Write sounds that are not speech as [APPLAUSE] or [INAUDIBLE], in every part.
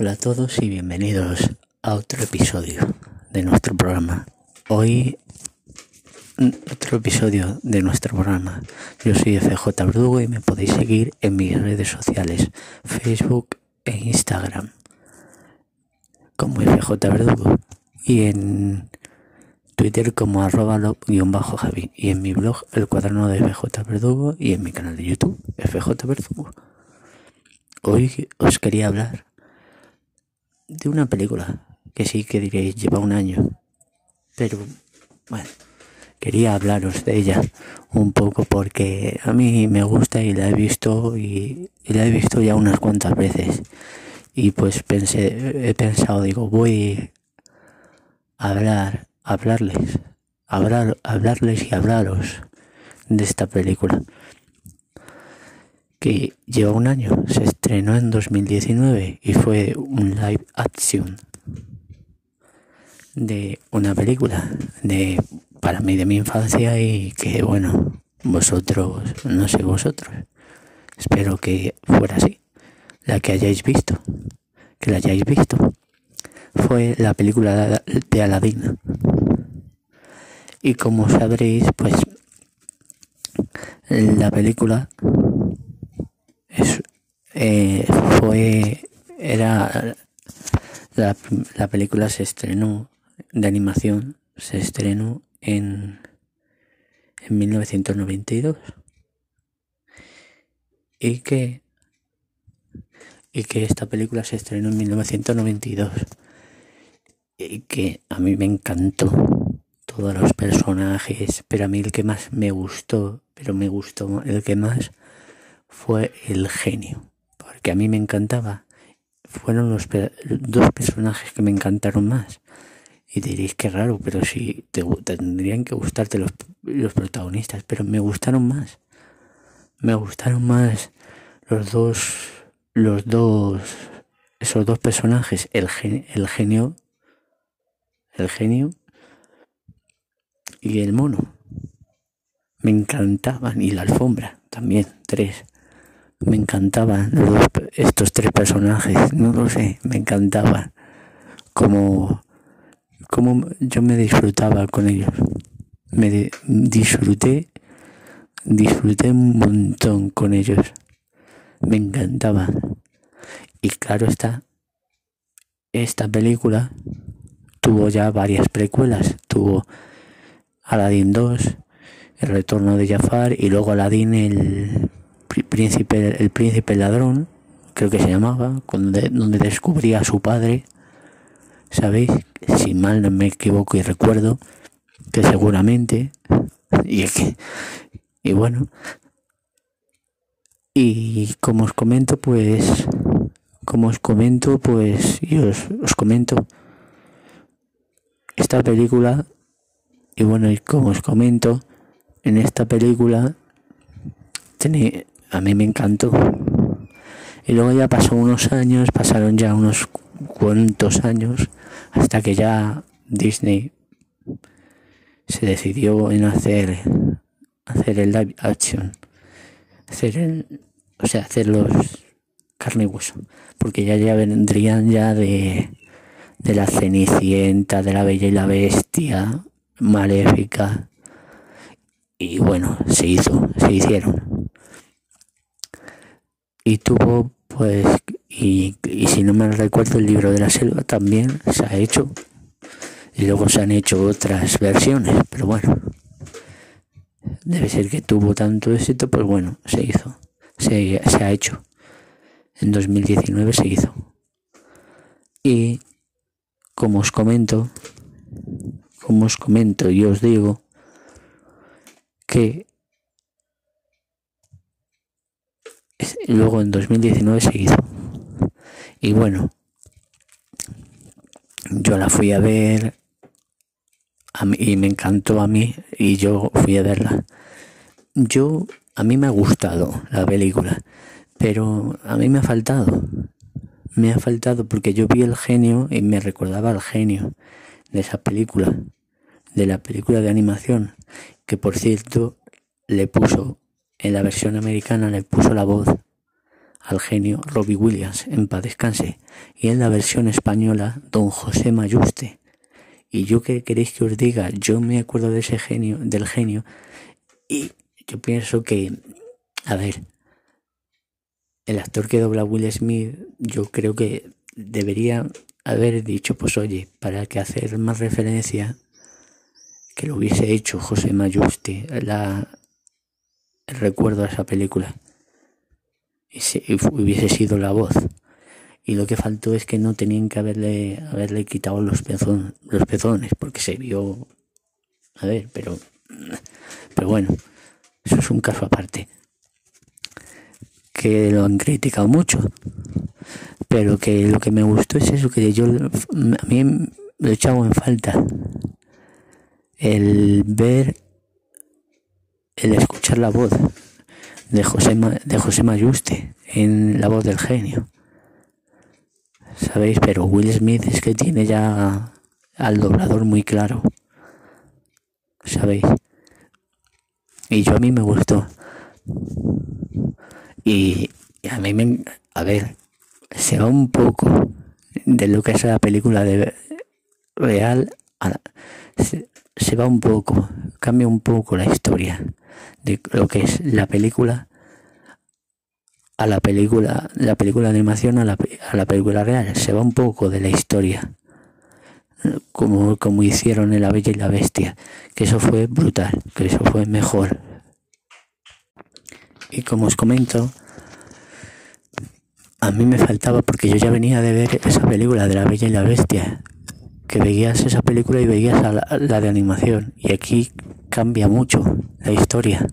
Hola a todos y bienvenidos a otro episodio de nuestro programa. Hoy otro episodio de nuestro programa. Yo soy FJ Verdugo y me podéis seguir en mis redes sociales, Facebook e Instagram, como FJ Verdugo y en Twitter como arroba bajo javi y en mi blog El Cuaderno de FJ Verdugo y en mi canal de YouTube FJ Verdugo. Hoy os quería hablar de una película que sí que diréis lleva un año, pero bueno quería hablaros de ella un poco porque a mí me gusta y la he visto y, la he visto ya unas cuantas veces. Y pues pensé he pensado digo voy a hablar hablarles hablar hablarles y hablaros de esta película que lleva un año se estrenó en 2019 y fue un live action de una película de para mí de mi infancia y que bueno, vosotros, no sé vosotros, espero que fuera así, la que hayáis visto, que la hayáis visto, fue la película de Aladdin. Y como sabréis, pues la película eh, fue, era, la, la película se estrenó de animación, se estrenó en, en 1992 y que y que esta película se estrenó en 1992 y que a mí me encantó. Todos los personajes pero a mí el que más me gustó pero me gustó el que más fue el genio porque a mí me encantaba fueron los dos personajes que me encantaron más y diréis que raro, pero si te, tendrían que gustarte los, los protagonistas, pero me gustaron más. Me gustaron más los dos, los dos, esos dos personajes, el, el genio, el genio y el mono. Me encantaban, y la alfombra también, tres. Me encantaban estos tres personajes, no lo sé, me encantaban. Como cómo yo me disfrutaba con ellos. Me disfruté, disfruté un montón con ellos. Me encantaba. Y claro está, esta película tuvo ya varias precuelas. Tuvo Aladdin 2, El retorno de Jafar y luego Aladdin el príncipe, el príncipe ladrón, creo que se llamaba, donde, donde descubría a su padre ¿sabéis? Si mal no me equivoco y recuerdo que seguramente, [LAUGHS] y, y bueno, y como os comento, pues, como os comento, pues, y os, os comento esta película, y bueno, y como os comento, en esta película, a mí me encantó. Y luego ya pasó unos años, pasaron ya unos cuantos años, hasta que ya Disney se decidió en hacer hacer el live action. Hacer el o sea hacer los carne y hueso. Porque ya ya vendrían ya de de la cenicienta de la bella y la bestia maléfica. Y bueno se hizo se hicieron y tuvo pues y, si no me recuerdo el libro de la selva también se ha hecho. Y luego se han hecho otras versiones pero bueno. Debe ser que tuvo tanto éxito pues bueno se hizo. Se, se ha hecho. En 2019 se hizo. Y como os comento como os comento y os digo que luego en 2019 se hizo y bueno, yo la fui a ver y me encantó a mí y yo fui a verla. Yo, a mí me ha gustado la película, pero a mí me ha faltado. Me ha faltado porque yo vi el genio y me recordaba al genio de esa película, de la película de animación, que por cierto le puso, en la versión americana le puso la voz al genio Robbie Williams, en paz descanse, y en la versión española Don José Mayuste. Y yo que queréis que os diga, yo me acuerdo de ese genio, del genio, y yo pienso que, a ver, el actor que dobla a Will Smith, yo creo que debería haber dicho, pues oye, para que hacer más referencia, que lo hubiese hecho José Mayuste, la, recuerdo a esa película, y, si, hubiese sido la voz. Y lo que faltó es que no tenían que haberle, haberle quitado los, pezón, los pezones, porque se vio, a ver, pero, pero bueno, eso es un caso aparte que lo han criticado mucho, pero que lo que me gustó es eso, que yo a mí lo he echado en falta, el ver, el escuchar la voz de José, de José Mayuste en la voz del genio. ¿Sabéis? Pero Will Smith es que tiene ya al doblador muy claro. ¿Sabéis? Y yo a mí me gustó. Y, a mí me... A ver, se va un poco de lo que es la película de real se, va un poco, cambia un poco la historia de lo que es la película a la película, la película de animación a la, a la película real, se va un poco de la historia, como, como hicieron en La Bella y la Bestia, que eso fue brutal, que eso fue mejor, y como os comento, a mí me faltaba porque yo ya venía de ver esa película de la Bella y la Bestia, que veías esa película y veías la, de animación. Y aquí cambia mucho la historia.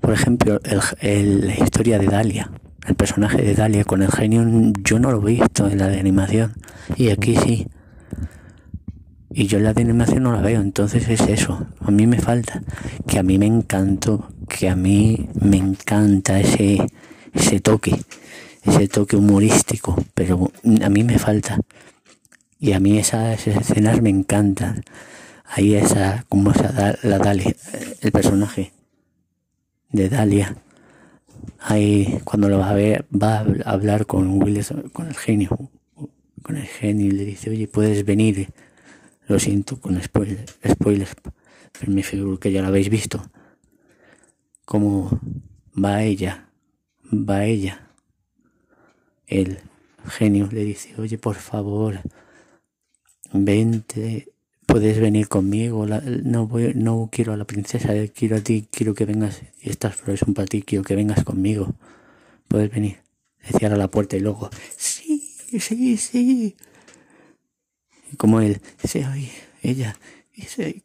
Por ejemplo, el, la historia de Dalia, el personaje de Dalia con el genio, yo no lo he visto en la de animación. Y aquí sí. Y yo en la de animación no la veo, entonces es eso. A mí me falta. Que a mí me encantó que a mí me encanta ese, ese toque, ese toque humorístico, pero a mí me falta. Y a mí esas, escenas me encantan. Ahí esa, como esa, la Dalia, el personaje de Dalia. Ahí cuando lo va a ver, va a hablar con Will, con el genio, con el genio y le dice, oye, puedes venir. Lo siento con spoilers, spoilers, pero me figuro que ya lo habéis visto como va ella, va ella. El genio le dice, oye, por favor, vente, puedes venir conmigo. no voy, no quiero a la princesa, quiero a ti, quiero que vengas. Y estas flores son para ti, quiero que vengas conmigo. Puedes venir. Le cierra la puerta y luego, sí, sí, sí. Como él dice, ay, ella, dice,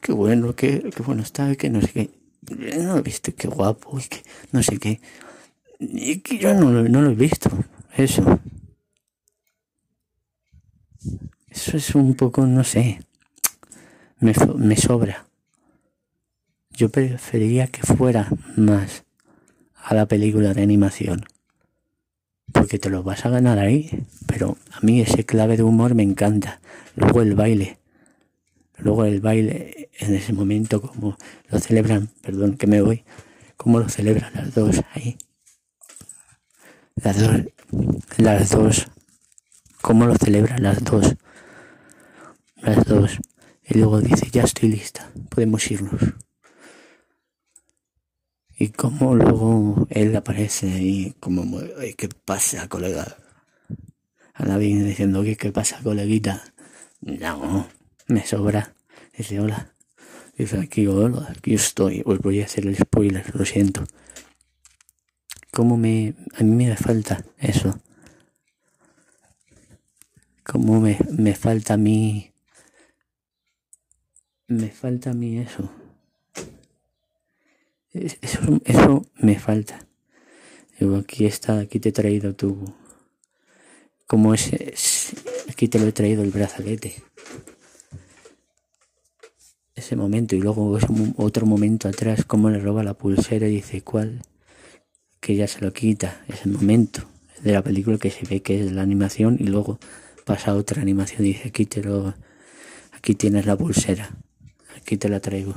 qué, bueno, qué, bueno está, que no sé qué no he visto qué guapo y que no sé qué. Y que yo no, no lo he visto, eso. Eso es un poco, no sé, me, me sobra. Yo preferiría que fuera más a la película de animación. Porque te lo vas a ganar ahí. Pero a mí ese clave de humor me encanta. Luego el baile. Luego el baile en ese momento, como lo celebran, perdón que me voy, como lo celebran las dos ahí. Las dos, las dos, cómo lo celebran las dos. Las dos. Y luego dice, ya estoy lista, podemos irnos. Y como luego él aparece y como, ¿qué pasa, colega? A viene diciendo, ¿qué, pasa, coleguita? No, me sobra. Dice, hola. Dice, aquí, hola, aquí estoy. Os voy a hacer el spoiler, lo siento. ¿Cómo me... A mí me falta eso. ¿Cómo me, me falta a mí... Me falta a mí eso. Eso, eso me falta. Digo, aquí está, aquí te he traído tu... Como ese... Aquí te lo he traído el brazalete ese momento y luego otro momento atrás cómo le roba la pulsera y dice cuál que ya se lo quita ese momento de la película que se ve que es la animación y luego pasa otra animación y dice aquí te lo aquí tienes la pulsera aquí te la traigo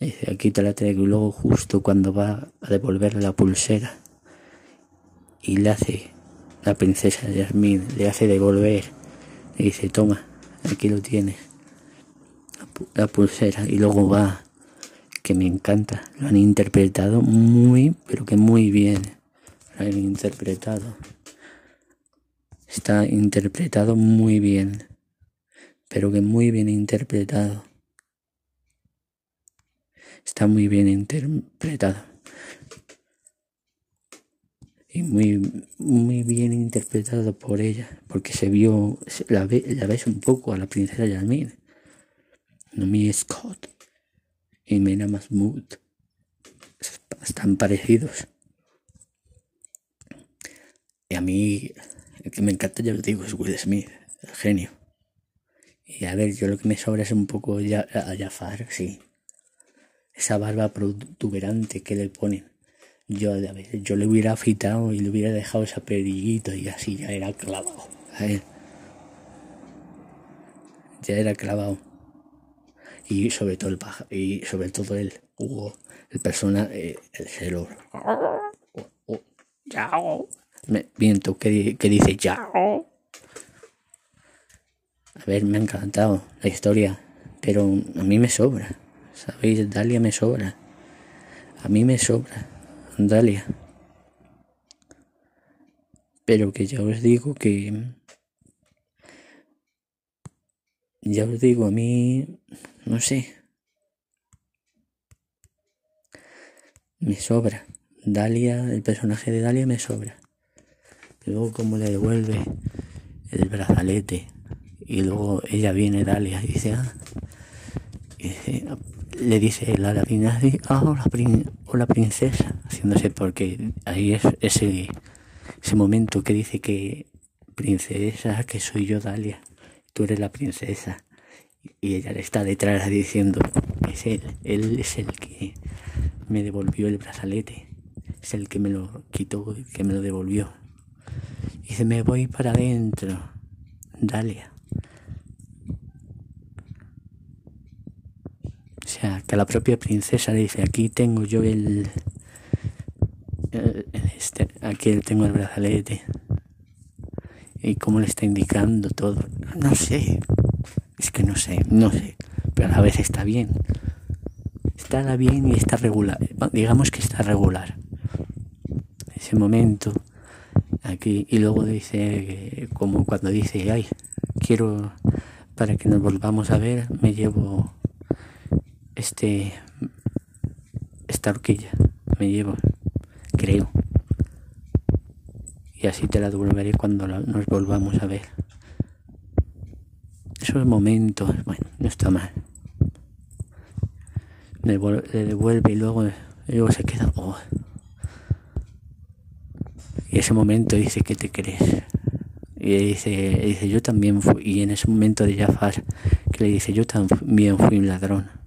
dice aquí te la traigo y luego justo cuando va a devolverle la pulsera y le hace, la princesa Yasmín, le hace devolver. Le dice, toma, aquí lo tienes. La pulsera. Y luego va, que me encanta. Lo han interpretado muy, pero que muy bien. Lo han interpretado. Está interpretado muy bien. Pero que muy bien interpretado. Está muy bien interpretado y muy, muy bien interpretado por ella, porque se vio, la, ve, la ves un poco a la princesa Yasmin, Nomi Scott y Mena Masmoud, están parecidos. Y a mí, el que me encanta, ya lo digo, es Will Smith, el genio. Y a ver, yo lo que me sobra es un poco ya, a Jafar, sí. Esa barba protuberante que le ponen yo, a veces, yo le hubiera afeitado y le hubiera dejado esa perillita y así ya era clavado. Ya era clavado. Y sobre todo el paja, y sobre todo el Hugo, el persona, eh, el celo. Chao. Me viento que, que dice chao. A ver, me ha encantado la historia, pero a mí me sobra. ¿Sabéis? Dalia me sobra. A mí me sobra. Dalia. Pero que ya os digo que... Ya os digo, a mí... No sé. Me sobra. Dalia, el personaje de Dalia me sobra. Luego como le devuelve el brazalete. Y luego ella viene, Dalia, y dice, ah, dice, le dice la latina ah, hola, princesa, haciéndose porque ahí es ese, ese momento que dice que princesa, que soy yo Dalia, tú eres la princesa. Y ella le está detrás diciendo, es él, él es el que me devolvió el brazalete, es el que me lo quitó, que me lo devolvió. Y dice, me voy para adentro, Dalia. O sea, que la propia princesa le dice, aquí tengo yo el, este, aquí tengo el brazalete. Y cómo le está indicando todo. No sé. Es que no sé, no sé. Pero a la vez está bien. Está bien y está regular. Digamos que está regular. Ese momento. Aquí. Y luego dice, como cuando dice, ay, quiero, para que nos volvamos a ver, me llevo este esta horquilla me llevo creo. Y así te la devolveré cuando nos volvamos a ver. Esos momentos bueno no está mal. Le, devuelve y luego, luego se queda oh. y ese momento dice que te crees y dice, dice yo también fui y en ese momento de Jafar que le dice yo también fui un ladrón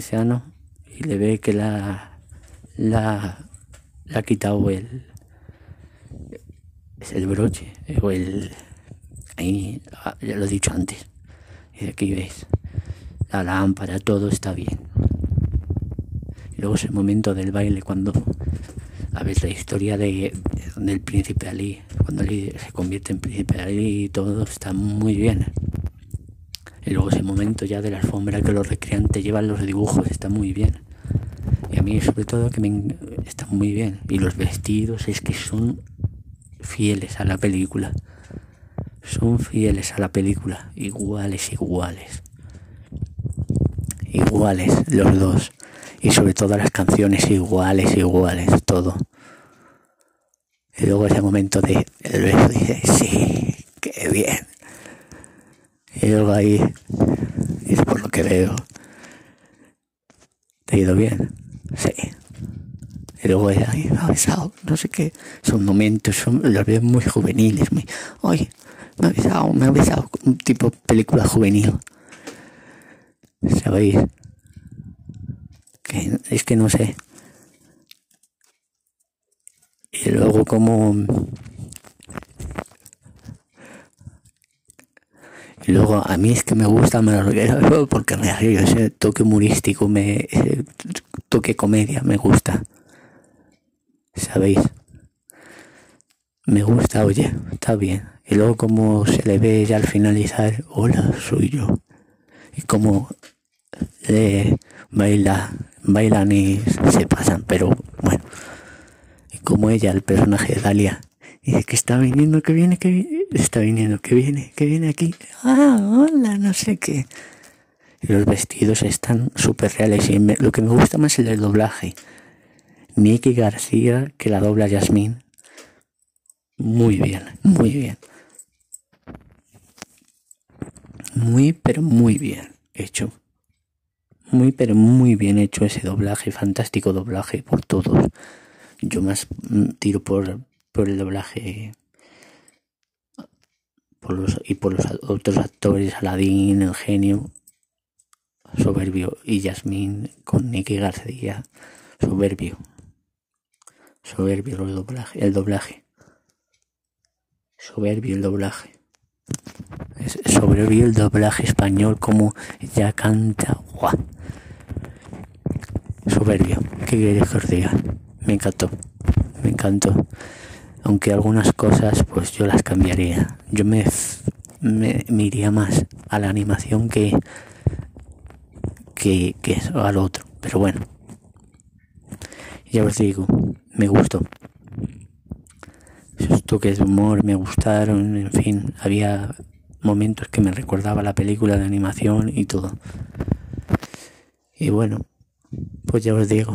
y le ve que la, la, ha quitado el, es el broche o el ahí ya lo he dicho antes. Y aquí veis la lámpara todo está bien. Y luego es el momento del baile cuando a ver la historia de, del príncipe Ali cuando se convierte en príncipe Ali y todo está muy bien y luego ese momento ya de la alfombra que los recreantes llevan los dibujos está muy bien. Y a mí sobre todo que me está muy bien. Y los vestidos es que son fieles a la película. Son fieles a la película. Iguales, iguales. Iguales los dos. Y sobre todo las canciones iguales, iguales, todo. Y luego ese momento de dice, sí, qué bien. Y luego ahí, es por lo que veo, ¿te ha ido bien? Sí. Y luego ahí me ha besado, no sé qué. Son momentos, son, los veo muy juveniles, muy, oye, me ha besado, me ha besado, un tipo película juvenil. ¿Sabéis? Que, es que no sé. Y luego como luego a mí es que me gusta más [LAUGHS] porque me río, ese toque humorístico, me, ese toque comedia me gusta. ¿Sabéis? me gusta, oye, está bien. Y luego como se le ve ya al finalizar, hola, soy yo. Y como le baila, bailan y se pasan, pero bueno. Y como ella, el personaje de Dalia, dice que está viniendo, que viene, que viene, está viniendo, que viene, que viene aquí. Ah, hola, no sé qué. Y los vestidos están súper reales y lo que me gusta más es el doblaje. Nicky García, que la dobla Yasmín. Muy bien, muy bien. Muy, pero muy bien hecho. Muy, pero muy bien hecho ese doblaje, fantástico doblaje por todos. Yo más mm, tiro por, por el doblaje por los, y por los otros actores, Aladín, el genio, soberbio, y Yasmín con Nicky García, soberbio. Soberbio el doblaje, el doblaje. Soberbio el doblaje. Es soberbio el doblaje español como ya canta. Soberbio. ¿Qué quieres que os diga? Me encantó. Me encantó. Aunque algunas cosas pues yo las cambiaría. Yo me, me, iría más a la animación que, que, que al otro. Pero bueno. Ya os digo, me gustó. Esos toques de humor me gustaron, en fin, había momentos que me recordaba la película de animación y todo. Y bueno, pues ya os digo.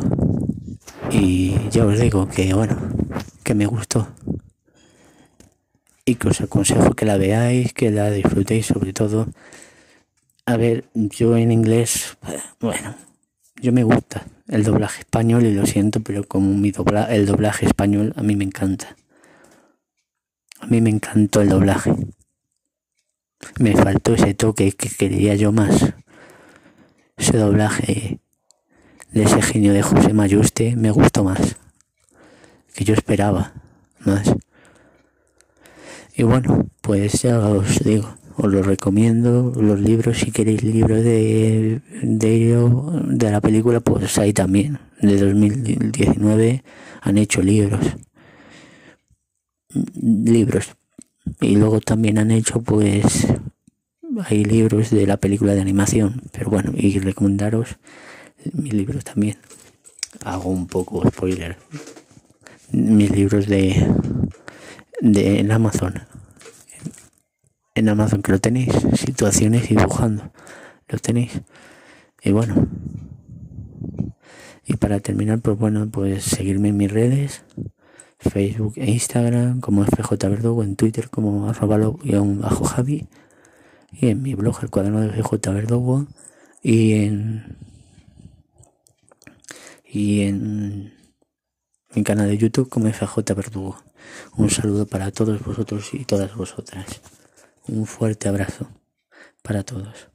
Y ya os digo que bueno, que me gustó. Y que os aconsejo que la veáis, que la disfrutéis sobre todo. A ver, yo en inglés, bueno, yo me gusta el doblaje español y lo siento, pero como mi dobla, el doblaje español a mí me encanta. A mí me encantó el doblaje. Me faltó ese toque que quería yo más. Ese doblaje de ese genio de José Mayuste me gustó más. Que yo esperaba más. Y bueno, pues ya os digo os lo recomiendo los libros si queréis libros de de, de la película pues ahí también de 2019 han hecho libros libros y luego también han hecho pues hay libros de la película de animación pero bueno y recomendaros mis libros también. Hago un poco spoiler. Mis libros de de en Amazon. En Amazon que lo tenéis, situaciones y dibujando, lo tenéis. Y bueno, y para terminar, pues bueno, pues seguirme en mis redes, Facebook e Instagram como FJ Verdugo, en Twitter como arroba bajo Javi, y en mi blog, el cuaderno de FJ Verdugo, y en y en mi canal de YouTube como FJ Verdugo. Un saludo para todos vosotros y todas vosotras. Un fuerte abrazo para todos.